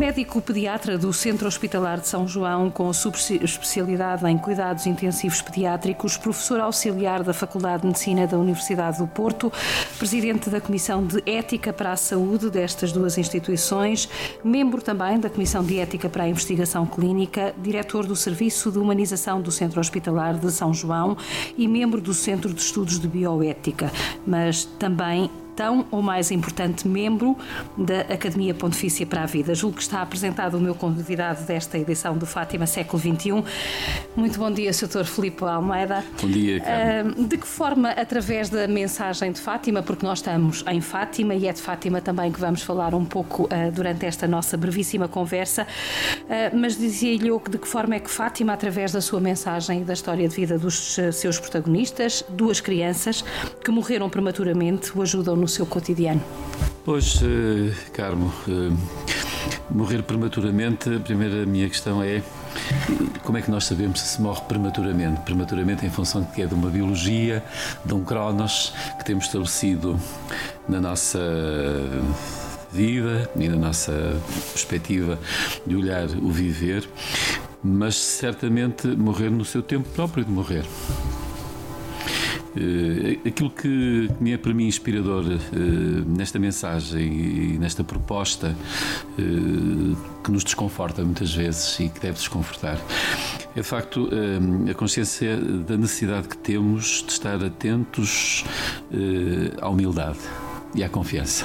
Médico pediatra do Centro Hospitalar de São João, com subespecialidade em cuidados intensivos pediátricos, professor auxiliar da Faculdade de Medicina da Universidade do Porto, presidente da Comissão de Ética para a Saúde destas duas instituições, membro também da Comissão de Ética para a Investigação Clínica, diretor do Serviço de Humanização do Centro Hospitalar de São João e membro do Centro de Estudos de Bioética, mas também tão ou mais importante membro da Academia Pontifícia para a Vida. Julgo que está apresentado o meu convidado desta edição do Fátima Século XXI. Muito bom dia, Sr. Filipe Almeida. Bom dia, Carmen. De que forma, através da mensagem de Fátima, porque nós estamos em Fátima e é de Fátima também que vamos falar um pouco uh, durante esta nossa brevíssima conversa, uh, mas dizia-lhe de que forma é que Fátima, através da sua mensagem e da história de vida dos uh, seus protagonistas, duas crianças que morreram prematuramente, o ajudam no seu cotidiano? Pois, uh, Carmo, uh, morrer prematuramente, a primeira minha questão é como é que nós sabemos se morre prematuramente? Prematuramente em função de que é de uma biologia, de um cronos que temos estabelecido na nossa vida e na nossa perspectiva de olhar o viver, mas certamente morrer no seu tempo próprio de morrer. Uh, aquilo que, me é para mim inspirador uh, nesta mensagem e nesta proposta uh, que nos desconforta muitas vezes e que deve desconfortar é de facto a consciência da necessidade que temos de estar atentos à humildade e à confiança.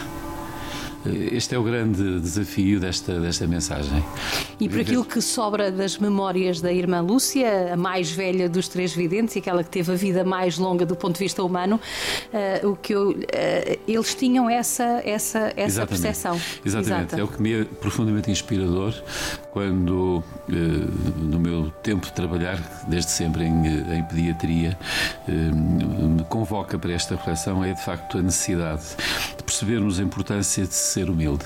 Este é o grande desafio desta, desta mensagem. E por aquilo que sobra das memórias da irmã Lúcia, a mais velha dos três videntes e aquela que teve a vida mais longa do ponto de vista humano, uh, o que eu, uh, eles tinham essa, essa, essa percepção. Exatamente, Exata. é o que me é profundamente inspirador quando, uh, no meu tempo de trabalhar, desde sempre em, em pediatria, me convoca para esta reflexão é de facto a necessidade de percebermos a importância de ser humilde,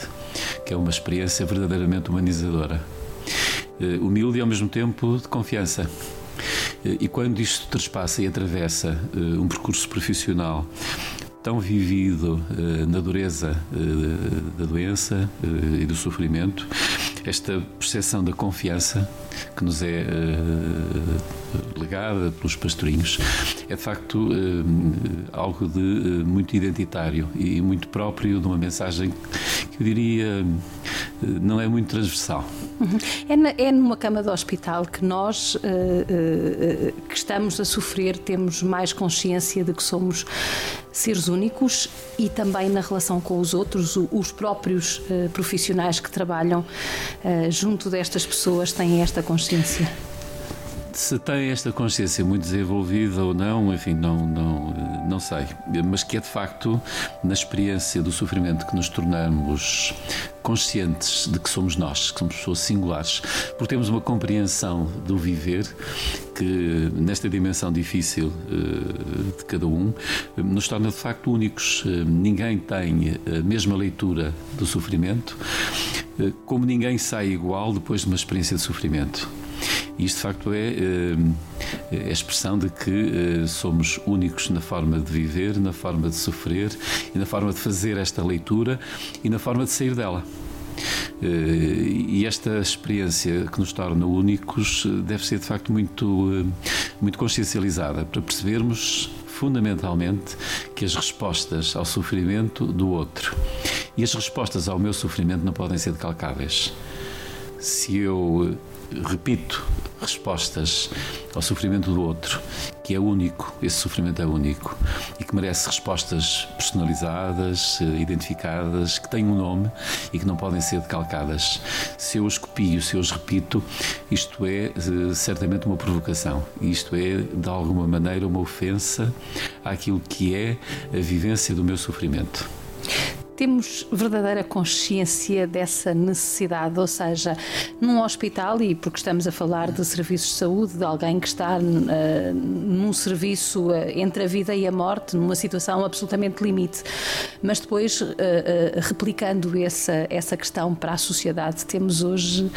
que é uma experiência verdadeiramente humanizadora. Eh, humilde e ao mesmo tempo de confiança. Eh, e quando isto transpassa e atravessa eh, um percurso profissional tão vivido na dureza da doença e do sofrimento, esta percepção da confiança que nos é legada pelos pastorinhos é de facto algo de muito identitário e muito próprio de uma mensagem que eu diria não é muito transversal. Uhum. É, na, é, numa cama de hospital que nós uh, uh, que estamos a sofrer temos mais consciência de que somos seres únicos e também na relação com os outros, os próprios uh, profissionais que trabalham junto destas pessoas têm esta consciência se tem esta consciência muito desenvolvida ou não, enfim, não, não, não sei. Mas que é de facto na experiência do sofrimento que nos tornamos conscientes de que somos nós, que somos pessoas singulares, porque temos uma compreensão do viver que, nesta dimensão difícil uh, de cada um, nos torna de facto únicos. Uh, ninguém tem a mesma leitura do sofrimento, uh, como ninguém sai igual depois de uma experiência de sofrimento. E isto, de facto, é, eh, é a expressão de que eh, somos únicos na forma de viver, na forma de sofrer e na forma de fazer esta leitura e na forma de sair dela. Eh, e esta experiência que nos torna únicos deve ser de facto muito, muito consciencializada para percebermos fundamentalmente que as respostas ao sofrimento do outro e as respostas ao meu sofrimento não podem ser decalcáveis. Se eu repito respostas ao sofrimento do outro, que é único, esse sofrimento é único e que merece respostas personalizadas, eh, identificadas, que têm um nome e que não podem ser decalcadas. Se eu os copio, se eu os repito, isto é eh, certamente uma provocação, isto é de alguma maneira uma ofensa àquilo que é a vivência do meu sofrimento temos verdadeira consciência dessa necessidade, ou seja, num hospital, e porque estamos a falar de serviços de saúde, de alguém que está uh, num serviço uh, entre a vida e a morte, numa situação absolutamente limite, mas depois, uh, replicando essa, essa questão para a sociedade, temos hoje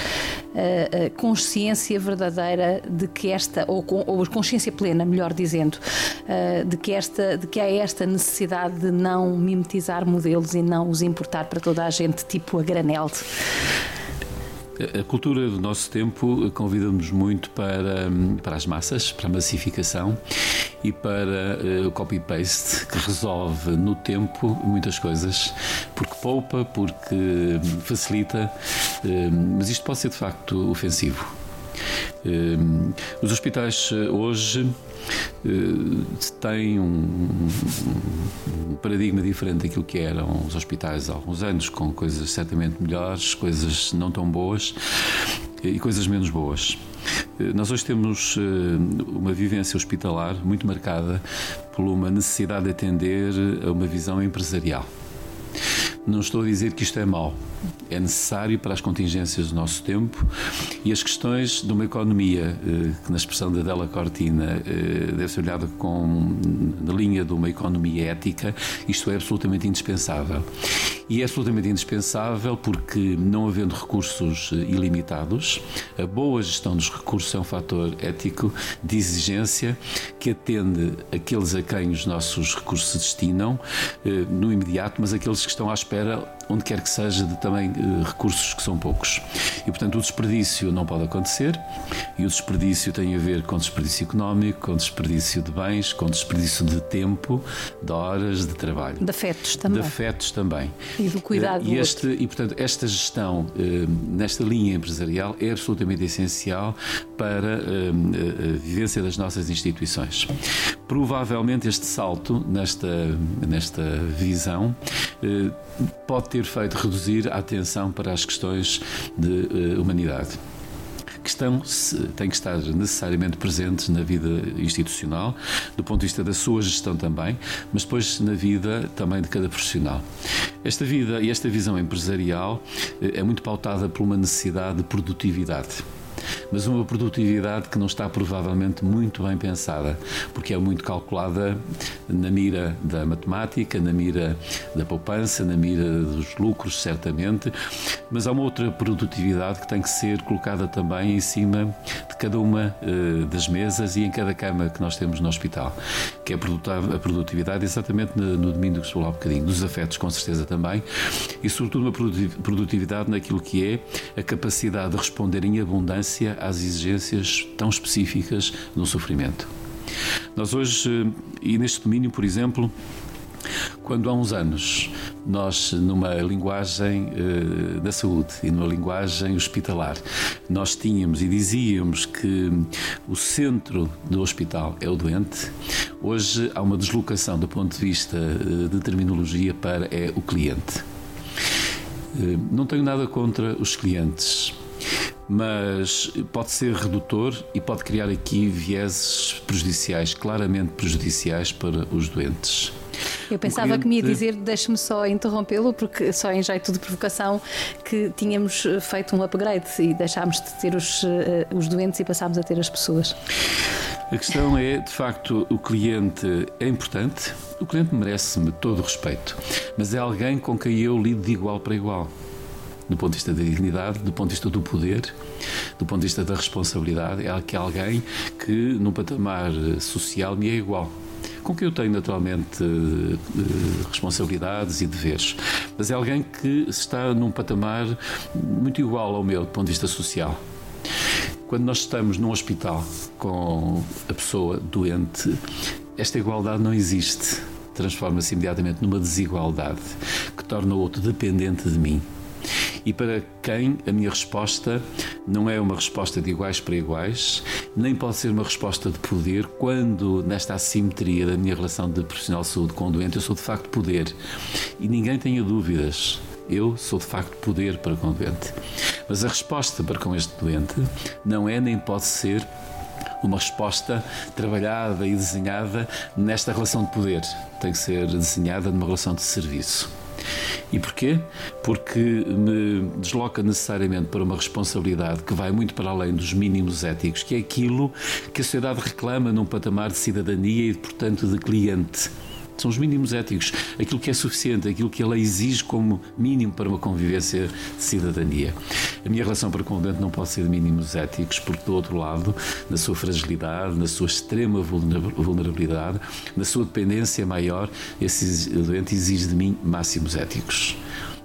consciência verdadeira de que esta, ou, ou consciência plena, melhor dizendo, de, que esta, de que há esta necessidade de não mimetizar modelos e não os importar para toda a gente, tipo a granel? A cultura do nosso tempo convida-nos muito para, para as massas, para a massificação e para uh, o copy-paste, que resolve no tempo muitas coisas, porque poupa, porque facilita, uh, mas isto pode ser de facto ofensivo. Uh, os hospitais hoje têm um, um, paradigma diferente daquilo que eram os hospitais há alguns anos, com coisas certamente melhores, coisas não tão boas e coisas menos boas. Eh, nós hoje temos eh, uma vivência hospitalar muito marcada por uma necessidade de atender a uma visão empresarial. Não estou a dizer que isto é mau é necessário para as contingências do nosso tempo e as questões de uma economia eh, que, na expressão da Della Cortina, eh, deve ser olhada com, na linha de uma economia ética, isto é absolutamente indispensável. E é absolutamente indispensável porque, não havendo recursos eh, ilimitados, a boa gestão dos recursos é um fator ético de exigência que atende aqueles a quem os nossos recursos se destinam no imediato, mas aqueles que estão à espera, onde quer que seja, de também eh, recursos que são poucos. E, portanto, o desperdício não pode acontecer e o desperdício tem a ver com desperdício económico, com desperdício de bens, com desperdício de tempo, de horas, de trabalho. De afetos também. De afetos também. E do cuidado e, este, e, portanto, esta gestão eh, nesta linha empresarial é absolutamente essencial para eh, a vivência das nossas instituições. Provavelmente este salto nesta, nesta visão pode ter feito reduzir a atenção para as questões de uh, humanidade que estão, têm que estar necessariamente presentes na vida institucional, do ponto de vista da sua gestão também, mas depois na vida também de cada profissional. Esta vida e esta visão empresarial eh, é muito pautada por uma necessidade de produtividade mas uma produtividade que não está provavelmente muito bem pensada, porque é muito calculada na mira da matemática, na mira da poupança, na mira dos lucros, certamente, mas há uma outra produtividade que tem que ser colocada também em cima de cada uma uh, das mesas e em cada cama que nós temos no hospital, que é a produtividade exatamente no, no domínio que se falou há bocadinho, dos afetos com certeza também, e sobretudo uma produtividade naquilo que é a capacidade de responder em abundância às exigências tão específicas no sofrimento. Nós hoje, e neste domínio, por exemplo, quando há uns anos nós, numa linguagem uh, da saúde e numa linguagem hospitalar, nós tínhamos e dizíamos que o centro do hospital é o doente, hoje há uma deslocação do ponto de vista uh, de terminologia para é o cliente. Não tenho nada contra os clientes mas pode ser redutor e pode criar aqui vieses prejudiciais, claramente prejudiciais para os doentes. Eu pensava cliente... que me ia dizer, deixe-me só interrompê-lo, porque só em jeito de provocação que tínhamos feito um upgrade e deixámos de ter os, eh, os doentes e passámos a ter as pessoas. A questão é, de facto, o cliente é importante, o cliente merece-me todo o respeito, mas é alguém com quem eu lido de igual para igual do ponto de vista da dignidade, do ponto de vista do poder, do ponto de vista da responsabilidade. É que alguém que, num patamar social, me é igual com quem eu tenho naturalmente eh, responsabilidades e deveres, mas é alguém que está num patamar muito igual ao meu do ponto de vista social. Quando nós estamos num hospital com a pessoa doente, esta igualdade não existe. Transforma-se imediatamente numa desigualdade que torna o outro dependente de mim e para quem a minha resposta não é uma resposta de iguais para iguais, nem pode ser uma resposta de poder, quando nesta assimetria da minha relação de profissional de saúde com o doente, eu sou de facto poder. E ninguém tenha dúvidas. Eu sou de facto poder para com o doente. Mas a resposta para com este doente não é nem pode ser uma resposta trabalhada e desenhada nesta relação de poder. Tem que ser desenhada numa relação de serviço. E porquê? Porque me desloca necessariamente para uma responsabilidade que vai muito para além dos mínimos éticos, que é aquilo que a sociedade reclama num patamar de cidadania e, portanto, de cliente. São os mínimos éticos, aquilo que é suficiente, aquilo que a lei exige como mínimo para uma convivência de cidadania. A minha relação para com o doente não pode ser de mínimos éticos, porque do outro lado, na sua fragilidade, na sua extrema vulnerabilidade, na sua dependência maior, esse doente exige de mim máximos éticos.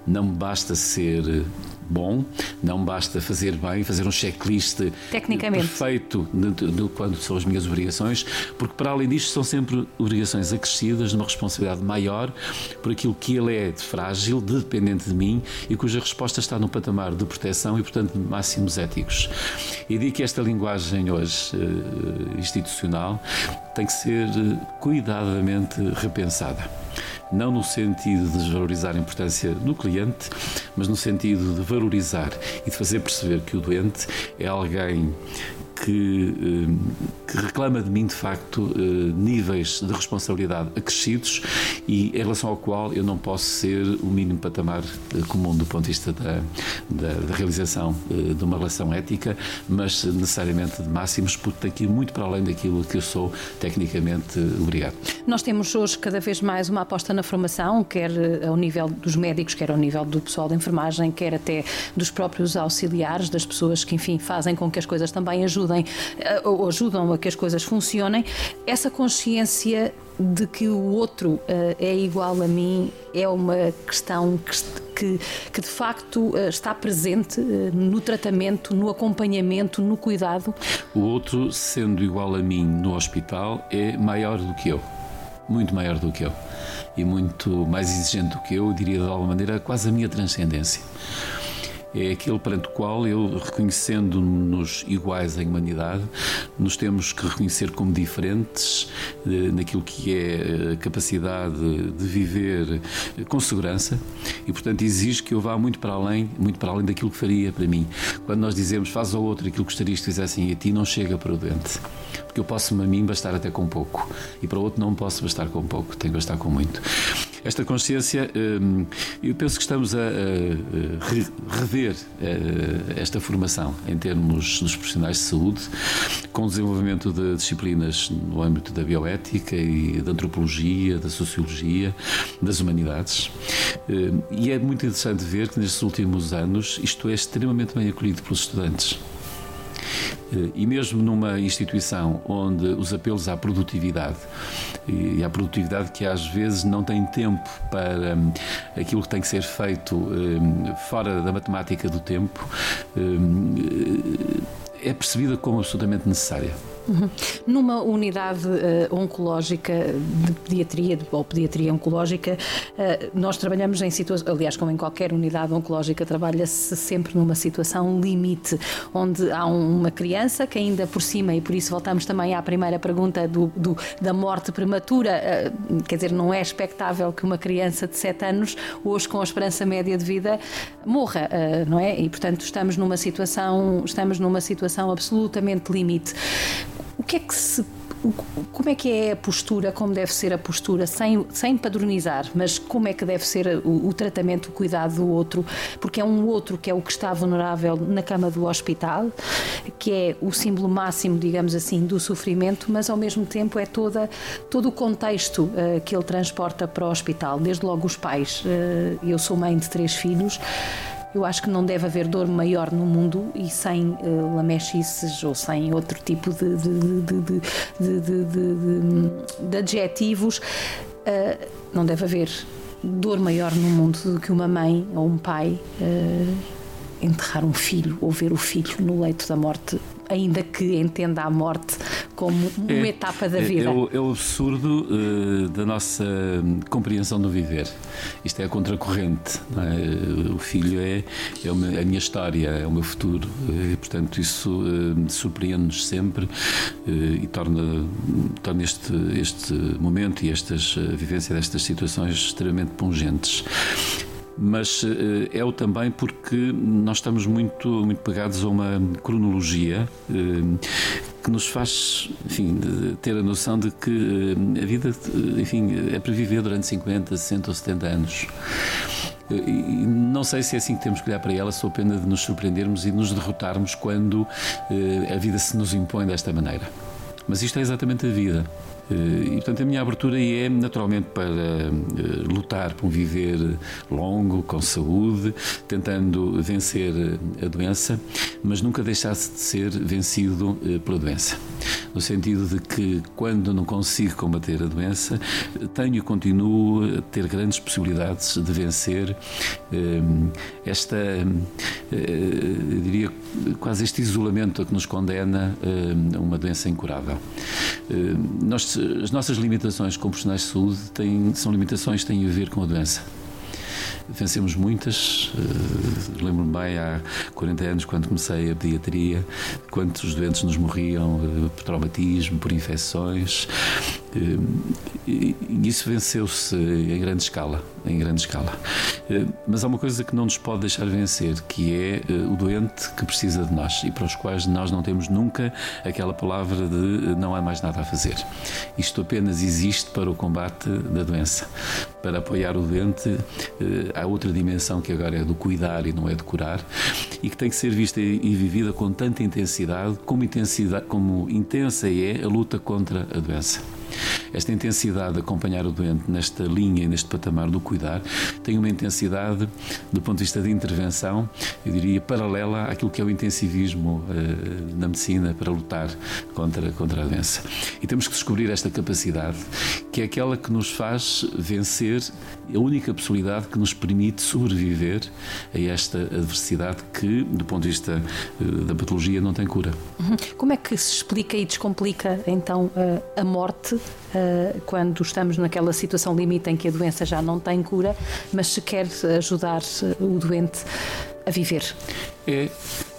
Não me basta ser bom, não basta fazer bem, fazer um checklist Tecnicamente. perfeito de, de, de quando são as minhas obrigações, porque para além disto são sempre obrigações acrescidas, numa responsabilidade maior por aquilo que ele é de frágil, de dependente de mim e cuja resposta está no patamar de proteção e, portanto, de máximos éticos. E digo que esta linguagem hoje uh, institucional tem que ser uh, cuidadamente repensada não no sentido de desvalorizar a importância do cliente, mas no sentido de valorizar e de fazer perceber que o doente é alguém que, eh, que, reclama de mim, de facto, eh, níveis de responsabilidade acrescidos e em relação ao qual eu não posso ser o mínimo patamar eh, comum do ponto de vista da, da, da realização de uma relação ética, mas necessariamente de máximos, porque tem que ir muito para além daquilo que eu sou tecnicamente obrigado. Nós temos hoje cada vez mais uma aposta na formação, quer ao nível dos médicos, quer ao nível do pessoal da enfermagem, quer até dos próprios auxiliares, das pessoas que, enfim, fazem com que as coisas também ajudem eh, ou ajudam que as coisas funcionem, essa consciência de que o outro eh, é igual a mim é uma questão que, que, de facto eh, está presente no tratamento, no acompanhamento, no cuidado? O outro, sendo igual a mim no hospital, é maior do que eu. Muito maior do que eu. E muito mais exigente do que eu, diria de alguma maneira, quase a minha transcendência é aquele perante o qual eu, reconhecendo-nos iguais em humanidade, nos temos que reconhecer como diferentes eh, naquilo que é a eh, capacidade de viver com segurança e, portanto, exige que eu vá muito para além, muito para além daquilo que faria para mim. Quando nós dizemos faz ao outro aquilo que gostarias que fizessem a ti, não chega para o doente. Porque eu posso a mim bastar até com pouco e para o outro não posso bastar com pouco, tenho que bastar com muito esta consciência, hum, eu penso que estamos a rever eh, esta formação em termos dos profissionais de saúde, com o desenvolvimento de disciplinas no âmbito da bioética e da antropologia, da sociologia, das humanidades. Hum, e é muito interessante ver que nestes últimos anos isto é extremamente bem acolhido pelos estudantes. E mesmo numa instituição onde os apelos à produtividade e à produtividade que às vezes não tem tempo para hum, aquilo que tem que ser feito hum, fora da matemática do tempo, hum, é percebida como absolutamente necessária. Uhum. Numa unidade uh, oncológica de pediatria de, ou pediatria oncológica, uh, nós trabalhamos em situações, aliás, como em qualquer unidade oncológica, trabalha-se sempre numa situação limite, onde há um, uma criança que ainda por cima, e por isso voltamos também à primeira pergunta do, do da morte prematura, uh, quer dizer, não é expectável que uma criança de 7 anos, hoje com a esperança média de vida, morra, não é? E portanto estamos numa situação, estamos numa situação absolutamente limite. Que é que se como é que é a postura, como deve ser a postura, sem, sem padronizar, mas como é que deve ser o, o, tratamento, o cuidado do outro, porque é um outro que é o que está vulnerável na cama do hospital, que é o símbolo máximo, digamos assim, do sofrimento, mas ao mesmo tempo é toda, todo o contexto uh, que ele transporta para o hospital, desde logo os pais. Uh, eu sou mãe de três filhos. Eu acho que não deve haver dor maior no mundo e sem uh, lamechices ou sem outro tipo de, de, de, de adjetivos, uh, não deve haver dor maior no mundo do que uma mãe ou um pai uh, enterrar um filho ou ver o filho no leito da morte ainda que entenda a morte como uma é, etapa da vida. É, é, o, é o, absurdo uh, da nossa compreensão do viver. Isto é a contracorrente. É? O filho é, é a minha história, é o meu futuro. E, portanto, isso uh, surpreende-nos sempre uh, e torna, torna este, este momento e estas, a vivência destas situações extremamente pungentes mas eh, é o também porque nós estamos muito, muito pegados a uma cronologia eh, que nos faz, enfim, ter a noção de que eh, a vida, enfim, é para viver durante 50, 60 ou 70 anos. Não sei se é assim que temos que olhar para ela, sou pena de nos surpreendermos e nos derrotarmos quando a vida se nos impõe desta maneira. Mas isto é exatamente a vida. E, portanto, a minha abertura é naturalmente para lutar por um viver longo, com saúde, tentando vencer a doença, mas nunca deixasse de ser vencido pela doença. No sentido de que, quando não consigo combater a doença, tenho e continuo a ter grandes possibilidades de vencer esta, eu diria, quase este isolamento a que nos condena uma doença incurável. Nós, as nossas limitações como profissionais de saúde têm, são limitações que têm a ver com a doença vencemos muitas. Uh, Lembro-me bem há 40 anos, quando comecei a pediatria, quantos doentes nos morriam uh, por traumatismo, por infecções. Uh, e isso venceu-se em grande escala, em grande escala. Mas há uma coisa que não nos pode deixar vencer, que é o doente que precisa de nós e para os quais nós não temos nunca aquela palavra de não há mais nada a fazer. Isto apenas existe para o combate da doença, para apoiar o doente há outra dimensão que agora é do cuidar e não é de curar e que tem que ser vista e vivida com tanta intensidade como, intensidade, como intensa é a luta contra a doença. Esta intensidade de acompanhar o doente nesta linha e neste patamar do cuidar tem uma intensidade, do ponto de vista de intervenção, eu diria paralela àquilo que é o intensivismo uh, na medicina para lutar contra, contra a doença. E temos que descobrir esta capacidade, que é aquela que nos faz vencer a única possibilidade que nos permite sobreviver a esta adversidade que, do ponto de vista uh, da patologia, não tem cura. Uhum. Como é que se explica e descomplica então a morte uh, quando estamos naquela situação limite em que a doença já não tem cura, mas se quer ajudar o doente a viver. É,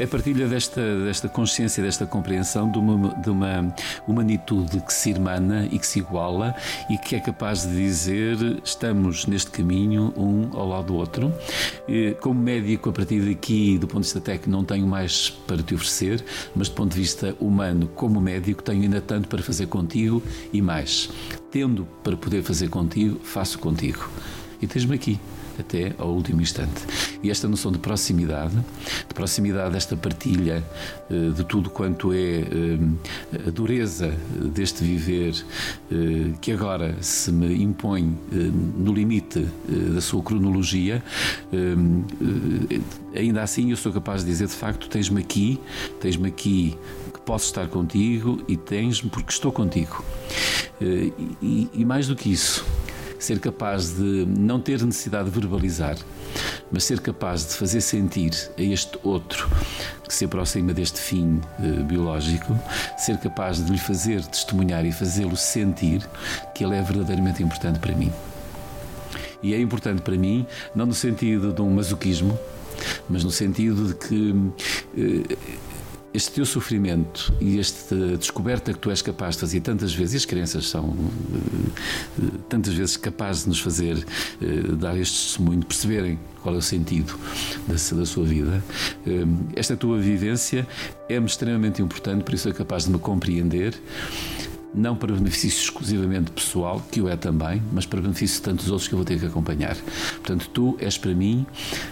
a partilha desta, desta consciência, desta compreensão de uma, de uma humanitude que se irmana e que se iguala e que é capaz de dizer estamos neste caminho um ao lado do outro. Como médico, a partir daqui, do ponto de vista técnico, não tenho mais para te oferecer, mas do ponto de vista humano, como médico, tenho ainda tanto para fazer contigo e mais. Tendo para poder fazer contigo, faço contigo. E tens-me aqui até ao último instante. E esta noção de proximidade, de proximidade desta partilha eh, de tudo quanto é eh, a dureza deste viver eh, que agora se me impõe no limite da sua cronologia, ainda assim eu sou capaz de dizer de facto tens-me aqui, tens-me aqui que posso estar contigo e tens-me porque estou contigo. E, e mais do que isso, ser capaz de não ter necessidade de verbalizar, mas ser capaz de fazer sentir a este outro que se aproxima deste fim uh, biológico, ser capaz de lhe fazer testemunhar e fazê-lo sentir que ele é verdadeiramente importante para mim. E é importante para mim, não no sentido de um masoquismo, mas no sentido de que. Uh, este teu sofrimento e esta descoberta que tu és capaz de fazer tantas vezes, e as crianças são eh, tantas vezes capazes de nos fazer eh, dar este testemunho, perceberem qual é o sentido da, da sua vida, eh, esta tua vivência é-me extremamente importante, por isso é capaz de me compreender não para benefício exclusivamente pessoal, que o é também, mas para benefício de tantos outros que eu vou ter que acompanhar. Portanto, tu és para mim,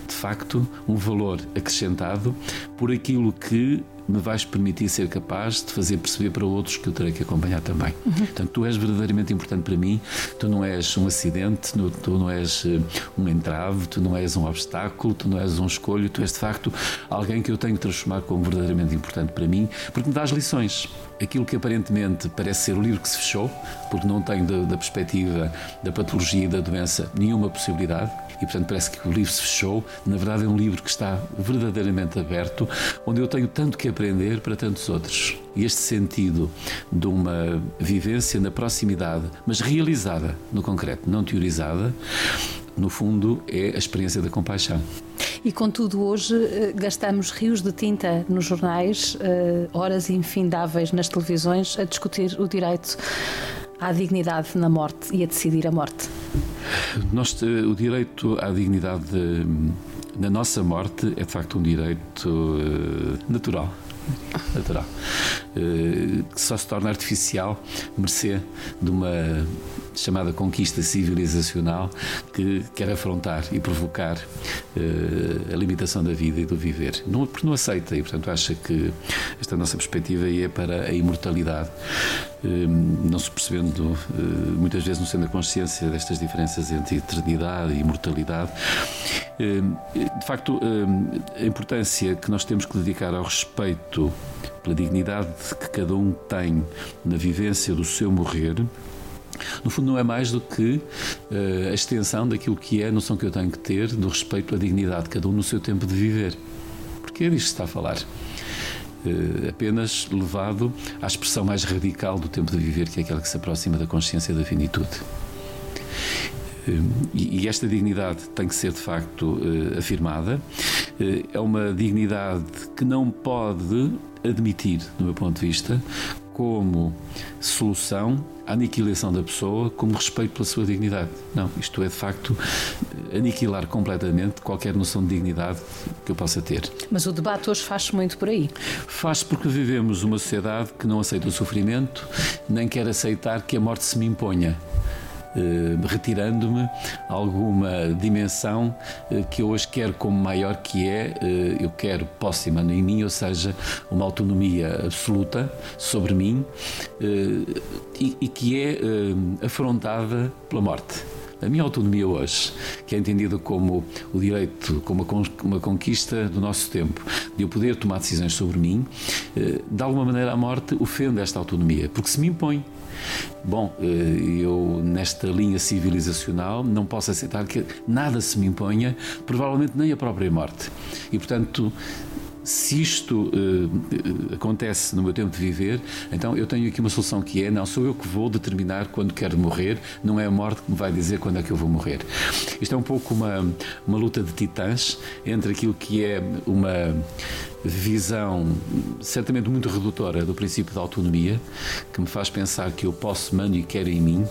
de facto, um valor acrescentado por aquilo que me vais permitir ser capaz de fazer perceber para outros que eu terei que acompanhar também. Uhum. Portanto, tu és verdadeiramente importante para mim, tu não és um acidente, tu não és eh, um entrave, tu não és um obstáculo, tu não és um escolho, tu és de facto alguém que eu tenho que transformar como verdadeiramente importante para mim, porque me dás lições. Aquilo que aparentemente parece ser o livro que se fechou, porque não tenho da, da perspectiva da patologia e da doença nenhuma possibilidade, e portanto parece que o livro se fechou. Na verdade, é um livro que está verdadeiramente aberto, onde eu tenho tanto que aprender para tantos outros. E este sentido de uma vivência na proximidade, mas realizada no concreto, não teorizada, no fundo é a experiência da compaixão. E contudo, hoje eh, gastamos rios de tinta nos jornais, eh, horas infindáveis nas televisões a discutir o direito à dignidade na morte e a decidir a morte. Nós, eh, o direito à dignidade na nossa morte é de facto um direito uh, natural. Natural. Que só se torna artificial mercê de uma chamada conquista civilizacional que quer afrontar e provocar uh, a limitação da vida e do viver. Não, porque não aceita e, portanto, acha que esta nossa perspectiva é para a imortalidade, uh, não se percebendo uh, muitas vezes, não sendo a consciência destas diferenças entre eternidade e imortalidade. De facto, a importância que nós temos que dedicar ao respeito pela dignidade que cada um tem na vivência do seu morrer no fundo, não é mais do que uh, a extensão daquilo que é a noção que eu tenho que ter do respeito à dignidade de cada um no seu tempo de viver. Porque é disto que está a falar. Uh, apenas levado à expressão mais radical do tempo de viver, que é aquela que se aproxima da consciência da finitude. Uh, e esta dignidade tem que ser de facto afirmada. É uma dignidade que não pode admitir, do meu ponto de vista, como solução aniquilação da pessoa como respeito pela sua dignidade. Não, isto é de facto aniquilar completamente qualquer noção de dignidade que eu possa ter. Mas o debate hoje faz-se muito por aí. Faz porque vivemos uma sociedade que não aceita o sofrimento, nem quer aceitar que a morte se me imponha. Eh, retirando-me alguma dimensão eh, que eu hoje quero como maior, que é eh, eu quero póssima em mim, ou seja, uma autonomia absoluta sobre mim e que é afrontada pela morte. A minha autonomia hoje, que é entendida como o direito, como uma conquista do nosso tempo, de eu poder tomar decisões sobre mim, de alguma maneira a morte ofende esta autonomia, porque se me impõe. Bom, eh, eu nesta linha civilizacional não posso aceitar que nada se me imponha, provavelmente nem a própria morte. E portanto, se isto uh, acontece no meu tempo de viver, então eu tenho aqui uma solução que é: não sou eu que vou determinar quando quero morrer, não é a morte que me vai dizer quando é que eu vou morrer. Isto é um pouco uma, uma luta de titãs entre aquilo que é uma visão certamente muito redutora do princípio da autonomia, que me faz pensar que eu posso, mando e quero em mim,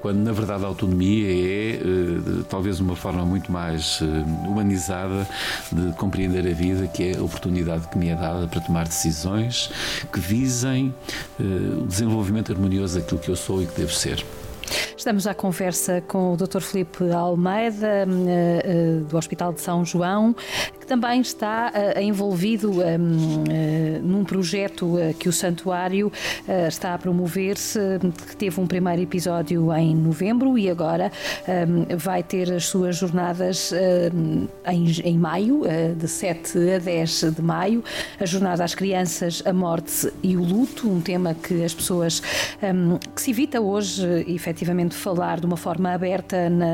quando na verdade a autonomia é uh, talvez uma forma muito mais uh, humanizada de compreender a vida, que é a oportunidade que me é dada para tomar decisões que visem uh, o desenvolvimento harmonioso daquilo que eu sou e que devo ser. Estamos à conversa com o Dr. Felipe Almeida, do Hospital de São João, que também está uh, envolvido um, uh, eh, num projeto uh, que o Santuário está a promover-se, que teve um primeiro episódio em novembro e agora um, vai ter as suas jornadas em, em, maio, de 7 a 10 de maio, a jornada às crianças, a morte e o luto, um tema que as pessoas que se evita hoje efetivamente falar de uma forma aberta na,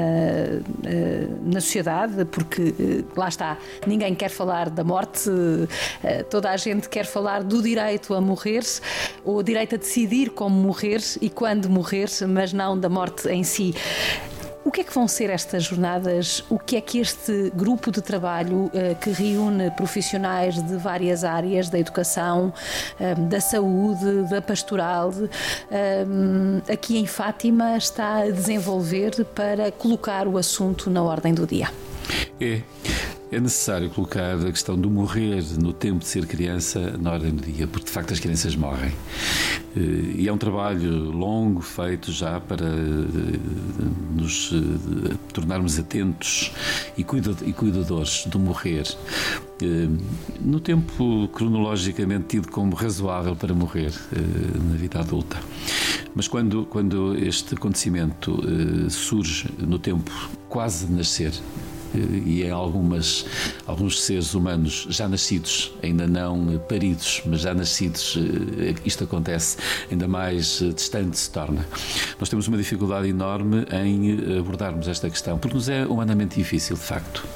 na sociedade, porque lá está, ninguém ninguém quer falar da morte, eh, toda a gente quer falar do direito a morrer, ou o direito a decidir como morrer e quando morrer, mas não da morte em si. O que é que vão ser estas jornadas? O que é que este grupo de trabalho uh, que reúne profissionais de várias áreas da educação, um, da saúde, da pastoral, aqui em Fátima está a desenvolver para colocar o assunto na ordem do dia? É. É necessário colocar a questão do morrer no tempo de ser criança na ordem do dia, porque de facto as crianças morrem. Eh, e é um trabalho longo feito já para eh, nos eh, tornarmos atentos e cuidadores do morrer. No tempo cronologicamente tido como razoável para morrer na vida adulta. Mas quando, quando este acontecimento surge no tempo quase de nascer, e em algumas, alguns seres humanos já nascidos, ainda não paridos, mas já nascidos, eh, isto acontece, ainda mais eh, distante se torna. Nós temos uma dificuldade enorme em abordarmos esta questão, porque nos é humanamente difícil, de facto.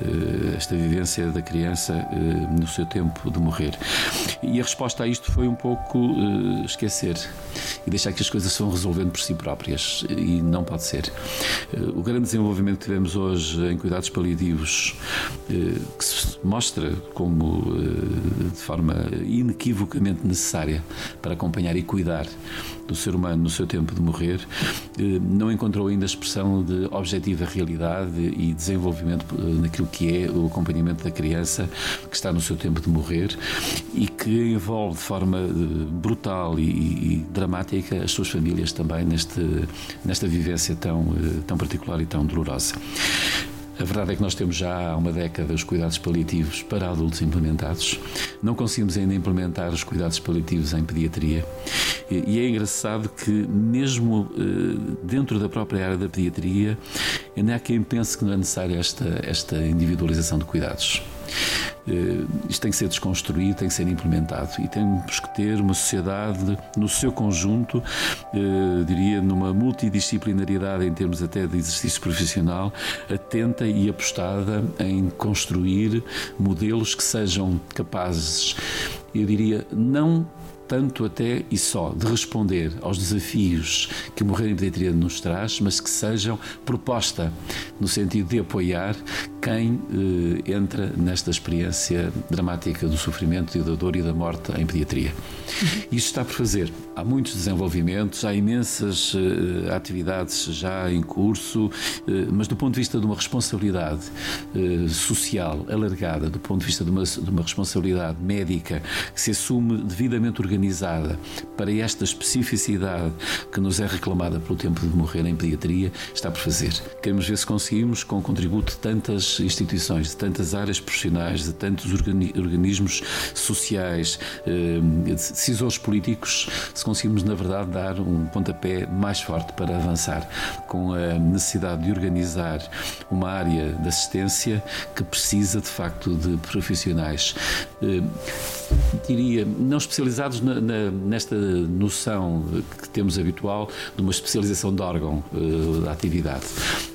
Eh, esta vivência da criança eh, no seu tempo de morrer. E a resposta a isto foi um pouco eh, esquecer e deixar que as coisas se vão resolvendo por si próprias. E não pode ser. O grande desenvolvimento que tivemos hoje em cuidados paliativos, que se mostra como de forma inequivocamente necessária para acompanhar e cuidar do ser humano no seu tempo de morrer, não encontrou ainda expressão de objetiva realidade e desenvolvimento naquilo que é o acompanhamento da criança que está no seu tempo de morrer e que que envolve de forma brutal e, e, dramática as suas famílias também neste, nesta vivência tão, tão particular e tão dolorosa. A verdade é que nós temos já há uma década os cuidados paliativos para adultos implementados. Não conseguimos ainda implementar os cuidados paliativos em pediatria. E é engraçado que, mesmo eh, dentro da própria área da pediatria, ainda há quem pense que não é necessária esta, esta individualização de cuidados. Uh, isto tem que ser desconstruído, tem que ser implementado. E temos que ter uma sociedade no seu conjunto, uh, diria, numa multidisciplinariedade em termos até de exercício profissional, atenta e apostada em construir modelos que sejam capazes, eu diria, não tanto até e só de responder aos desafios que Morrer em Pediatria nos traz, mas que sejam proposta no sentido de apoiar quem eh, entra nesta experiência dramática do sofrimento e da dor e da morte em pediatria. Isto está por fazer. Há muitos desenvolvimentos, há imensas eh, atividades já em curso, eh, mas do ponto de vista de uma responsabilidade eh, social alargada, do ponto de vista de uma, de uma responsabilidade médica que se assume devidamente organizada para esta especificidade que nos é reclamada pelo tempo de morrer em pediatria, está por fazer. Queremos ver se conseguimos, com o contributo de tantas instituições, de tantas áreas profissionais, de tantos organismos sociais, decisores políticos, se conseguimos, na verdade, dar um pontapé mais forte para avançar, com a necessidade de organizar uma área de assistência que precisa, de facto, de profissionais, eh, diria, não especializados na, na, nesta noção que temos habitual de uma especialização de órgão eh, da atividade.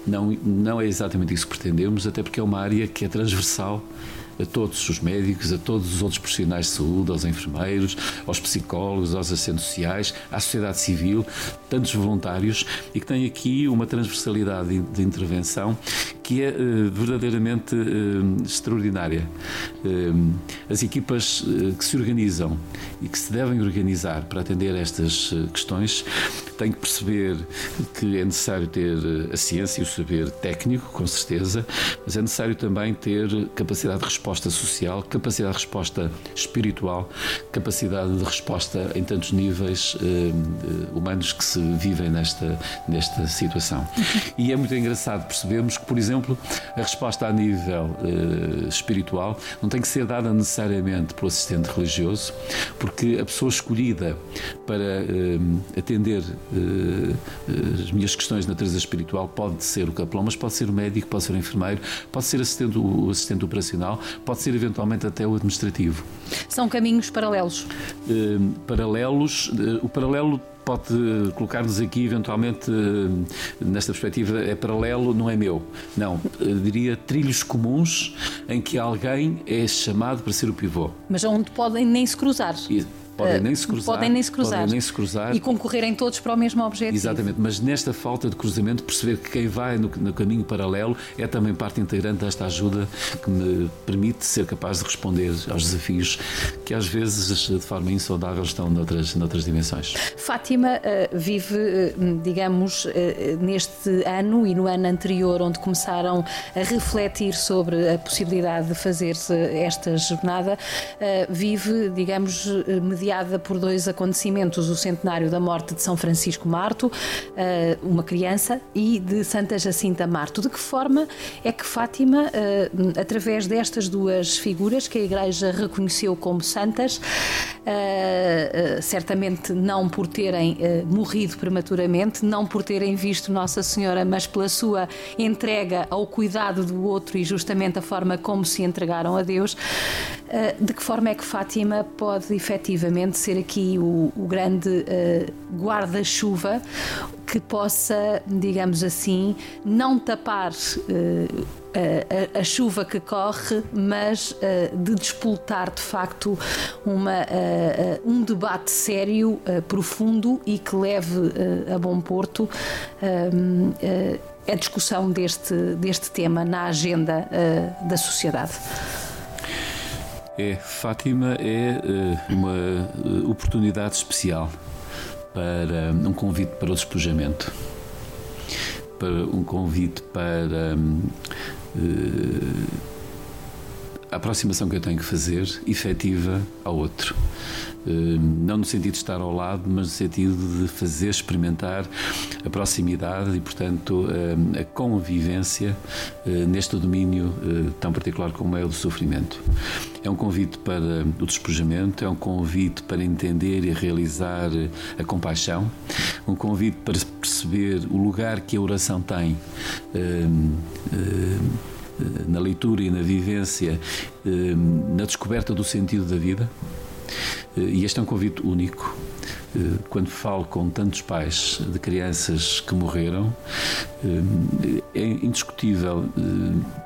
Não, não é exatamente isso que pretendemos, até porque é uma área que é transversal a todos os médicos, a todos os outros profissionais de saúde, aos enfermeiros, aos psicólogos, aos assistentes sociais, à sociedade civil, tantos voluntários e que tem aqui uma transversalidade de intervenção que é uh, verdadeiramente uh, extraordinária. Uh, as equipas que se organizam e que se devem organizar para atender estas questões têm que perceber que é necessário ter a ciência e o saber técnico, com certeza, mas é necessário também ter capacidade de resposta social, capacidade de resposta espiritual, capacidade de resposta em tantos níveis humanos que se vivem nesta, nesta situação. E é muito engraçado percebermos que, por exemplo, exemplo, a resposta a nível uh, espiritual não tem que ser dada necessariamente pelo assistente religioso, porque a pessoa escolhida para uh, atender uh, as minhas questões de natureza espiritual pode ser o capelão, mas pode ser o médico, pode ser o enfermeiro, pode ser assistente, o assistente operacional, pode ser eventualmente até o administrativo. São caminhos paralelos? paralelos, o paralelo pode colocar-nos aqui eventualmente nesta perspectiva é paralelo, não é meu. Não, diria trilhos comuns em que alguém é chamado para ser o pivô. Mas onde podem nem se cruzar. E, podem nem se cruzar. Podem nem se cruzar. Podem nem se cruzar. E concorrerem todos para o mesmo objetivo. Exatamente, mas nesta falta de cruzamento, perceber que quem vai no, no caminho paralelo é também parte integrante desta ajuda que me permite ser capaz de responder aos desafios que às vezes de forma insondável estão noutras, noutras dimensões. Fátima uh, vive, uh, digamos, uh, neste ano e no ano anterior, onde começaram a refletir sobre a possibilidade de fazer esta jornada, vive, digamos, mediante mediada por dois acontecimentos: o centenário da morte de São Francisco Marto, eh, uma criança, e de Santa Jacinta Marto. De que forma é que Fátima, eh, através destas duas figuras que a Igreja reconheceu como santas, eh, certamente não por terem morrido prematuramente, não por terem visto Nossa Senhora, mas pela sua entrega ao cuidado do outro e justamente a forma como se entregaram a Deus, de que forma é que Fátima pode efetivamente ser aqui o, o grande uh, guarda-chuva que possa, digamos assim, não tapar. Uh, a, a, chuva que corre, mas uh, de despoltar de facto uma, uh, uh, um debate sério, profundo e que leve a bom porto a discussão deste, deste tema na agenda da sociedade. É, Fátima é uh, uma uh, oportunidade especial para um, um convite para o despojamento, para um convite para um, uh, a aproximação que eu tenho que fazer efetiva ao outro. Não no sentido de estar ao lado, mas no sentido de fazer experimentar a proximidade e, portanto, a convivência neste domínio tão particular como é o do sofrimento. É um convite para o despojamento, é um convite para entender e realizar a compaixão, um convite para perceber o lugar que a oração tem na leitura e na vivência, na descoberta do sentido da vida. E este é um convite único. Quando falo com tantos pais de crianças que morreram, é indiscutível,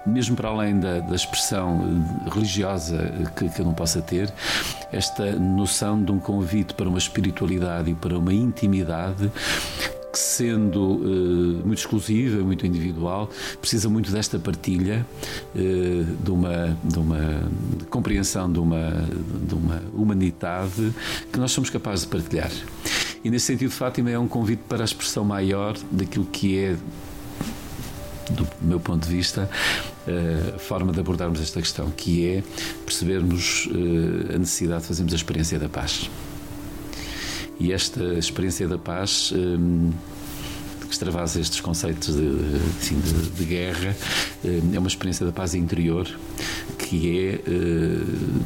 mesmo para além da, da expressão religiosa que eu não possa ter, esta noção de um convite para uma espiritualidade e para uma intimidade que, sendo uh, muito exclusiva, muito individual, precisa muito desta partilha, uh, de, uma, de uma de compreensão de uma, de uma humanidade que nós somos capazes de partilhar. E nesse sentido, Fátima é um convite para a expressão maior daquilo que é do meu ponto de vista, eh, a forma de abordarmos esta questão, que é percebermos a necessidade de fazermos a experiência da paz. E esta experiência da paz um, que extravasa estes conceitos de, assim, de, de, guerra hum, é uma experiência da paz interior que é uh,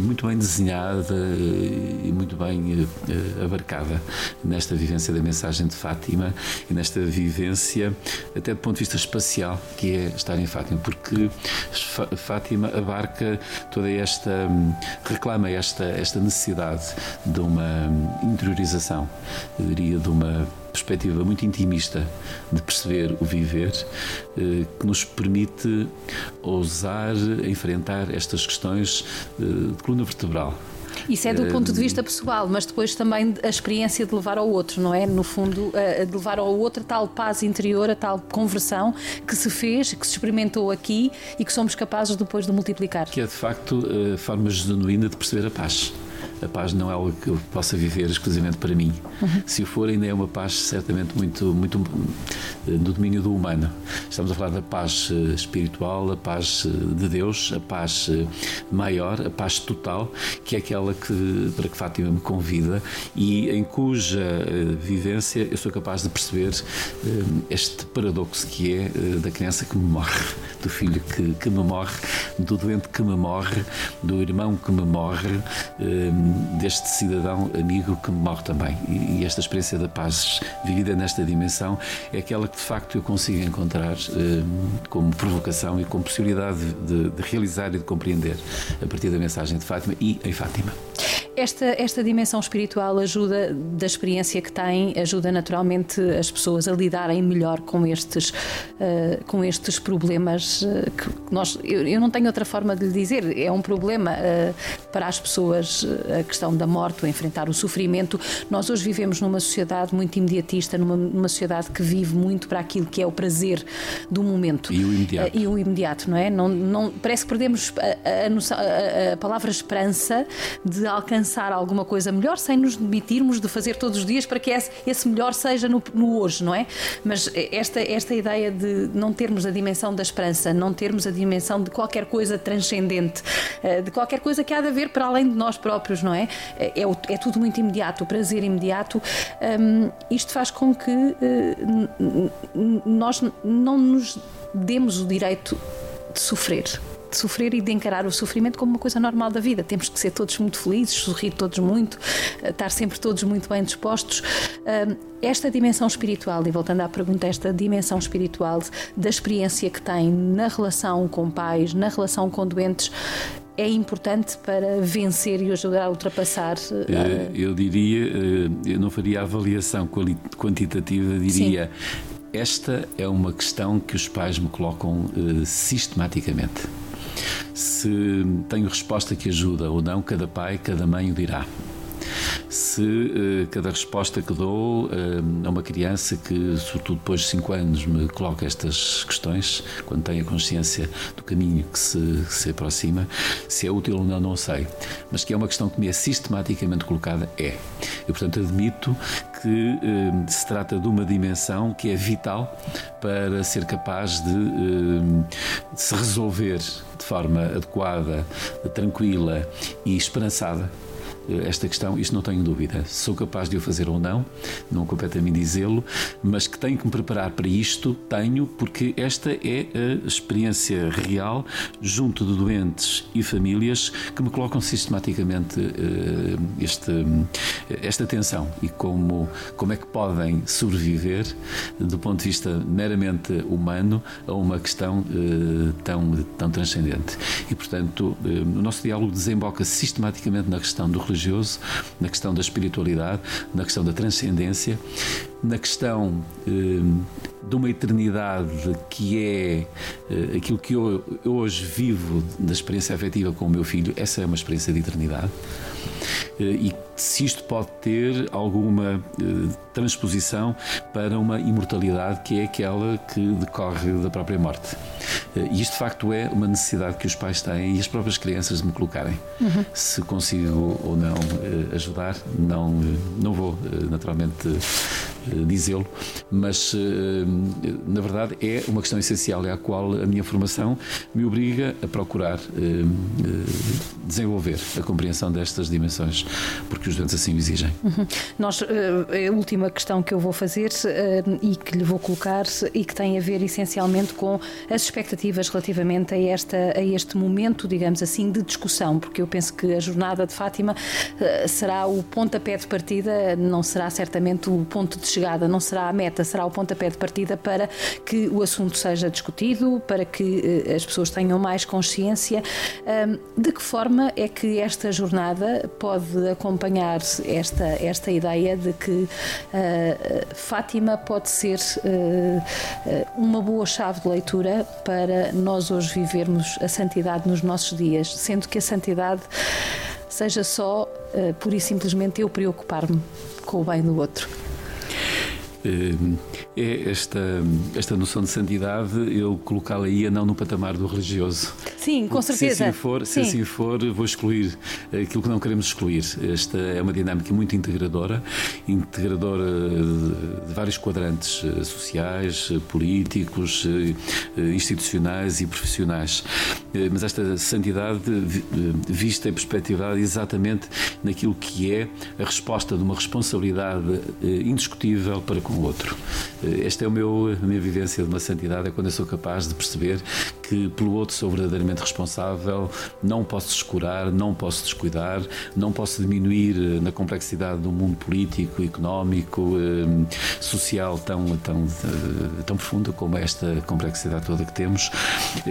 muito bem desenhada e muito bem uh, abarcada nesta vivência da mensagem de Fátima e nesta vivência, até do ponto de vista espacial, que é estar em Fátima, porque Fátima abarca toda esta, reclama esta, esta necessidade de uma interiorização, eu diria, de uma perspectiva muito intimista de perceber o viver, eh, que nos permite ousar enfrentar estas questões eh, de coluna vertebral. Isso é do ponto de vista pessoal, mas depois também a experiência de levar ao outro, não é? No fundo, de levar ao outro a tal paz interior, a tal conversão que se fez, que se experimentou aqui e que somos capazes depois de multiplicar. Que é de facto a forma genuína de perceber a paz a paz não é algo que eu possa viver exclusivamente para mim. Uhum. Se o for, ainda é uma paz certamente muito, muito no eh, domínio do humano. Estamos a falar da paz eh, espiritual, a paz eh, de Deus, a paz maior, a paz total, que é aquela que, para que Fátima me convida e em cuja vivência eu sou capaz de perceber este paradoxo que é da criança que me morre, do filho que, que me morre, do doente que me morre, do irmão que me morre deste cidadão amigo que morre também. E, esta experiência da paz vivida nesta dimensão é aquela que de facto eu consigo encontrar eh, como provocação e como possibilidade de, de realizar e de compreender a partir da mensagem de Fátima e em Fátima. Esta, esta dimensão espiritual ajuda, da experiência que tem, ajuda naturalmente as pessoas a lidarem melhor com estes, uh, com estes problemas uh, que nós. Eu, eu, não tenho outra forma de lhe dizer, é um problema uh, para as pessoas a questão da morte, o enfrentar o sofrimento. Nós hoje vivemos numa sociedade muito imediatista, numa, numa sociedade que vive muito para aquilo que é o prazer do momento. E o imediato. e o imediato, não é? Não, não, parece que perdemos a, a, noção, a, a palavra esperança de alcançar alguma coisa melhor sem nos demitirmos de fazer todos os dias para que esse, esse melhor seja no, no, hoje, não é? Mas esta, esta ideia de não termos a dimensão da esperança, não termos a dimensão de qualquer coisa transcendente, eh, de qualquer coisa que há de haver para além de nós próprios, não é? É, é tudo muito imediato, o prazer imediato. Um, isto faz com que uh, nós não nos demos o direito de sofrer de sofrer e de encarar o sofrimento como uma coisa normal da vida. Temos que ser todos muito felizes, sorrir todos muito, estar sempre todos muito bem dispostos. Esta dimensão espiritual, e voltando à pergunta, esta dimensão espiritual da experiência que tem na relação com pais, na relação com doentes, é importante para vencer e ajudar a ultrapassar? Uh... Eu diria, eu não faria avaliação quantitativa, diria. Sim. Esta é uma questão que os pais me colocam uh, sistematicamente. Se tenho resposta que ajuda ou não, cada pai, cada mãe o dirá se uh, cada resposta que dou uh, a uma criança que, sobretudo depois de 5 anos, me coloca estas questões, quando tem a consciência do caminho que se, que se aproxima, se é útil ou não, não sei. Mas que é uma questão que me é sistematicamente colocada, é. Eu, portanto, admito que se trata de uma dimensão que é vital para ser capaz de, de se resolver de forma adequada, tranquila e esperançada esta questão, isto não tenho dúvida. Sou capaz de o fazer ou não, não compete a mim dizê-lo, mas que tenho que me preparar para isto, tenho, porque esta é a experiência real junto de doentes e famílias que me colocam sistematicamente uh, este, esta tensão e como, como é que podem sobreviver do ponto de vista meramente humano a uma questão uh, tão, tão transcendente. E, portanto, o nosso diálogo desemboca sistematicamente na questão do religioso, na questão da espiritualidade, na questão da transcendência, na questão eh, de uma eternidade que é eh, aquilo que eu, eu hoje vivo da experiência afetiva com o meu filho, essa é uma experiência de eternidade. Eh, e se isto pode ter alguma eh, transposição para uma imortalidade que é aquela que decorre da própria morte. Eh, e isto de facto é uma necessidade que os pais têm e as próprias crianças de me colocarem. Uhum. Se consigo ou não ajudar, não, não vou naturalmente dizê-lo, mas na verdade é uma questão essencial e à qual a minha formação me obriga a procurar desenvolver a compreensão destas dimensões, porque os doentes assim o exigem. Uhum. Nós, eh, a última questão que eu vou fazer eh, e que lhe vou colocar e que tem a ver essencialmente com as expectativas relativamente a, esta, a este momento, digamos assim, de discussão, porque eu penso que a jornada de Fátima eh, será o pontapé de partida, não será certamente o ponto de chegada, não será a meta, será o pontapé de partida para que o assunto seja discutido, para que as pessoas tenham mais consciência. De que forma é que esta jornada pode acompanhar esta, esta ideia de que uh, Fátima pode ser uh, uma boa chave de leitura para nós hoje vivermos a santidade nos nossos dias, sendo que a santidade seja só, uh, pura e simplesmente, eu preocupar-me com o bem do outro. É esta, esta noção de santidade eu colocá-la aí não no patamar do religioso. Sim, com certeza. Se assim, for, se assim for, vou excluir aquilo que não queremos excluir. Esta é uma dinâmica muito integradora, integradora de vários quadrantes eh, sociais, políticos, institucionais e profissionais. Mas esta santidade vista e perspectivada exatamente naquilo que é a resposta de uma responsabilidade indiscutível para com o outro. Esta é o meu, a minha vivência de uma santidade, é quando eu sou capaz de perceber que pelo outro sou verdadeiramente responsável, não posso descurar, não posso descuidar, não posso diminuir eh, na complexidade do mundo político, económico, eh, social tão, tão, eh, tão profunda como esta complexidade toda que temos.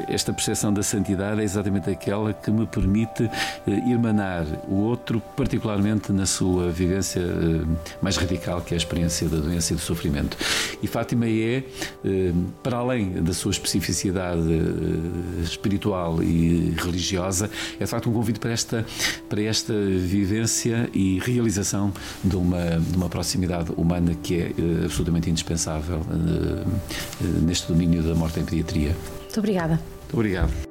Esta percepção da santidade é exatamente aquela que me permite irmanar o outro, particularmente na sua vivência mais radical, que é a experiência da doença e do sofrimento. E Fátima é, para além da sua especificidade espiritual e religiosa, é de facto um convite para esta, para esta vivência e realização de uma, de uma proximidade humana que é uh, absolutamente indispensável neste domínio da morte em pediatria. Muito obrigada. Muito obrigado.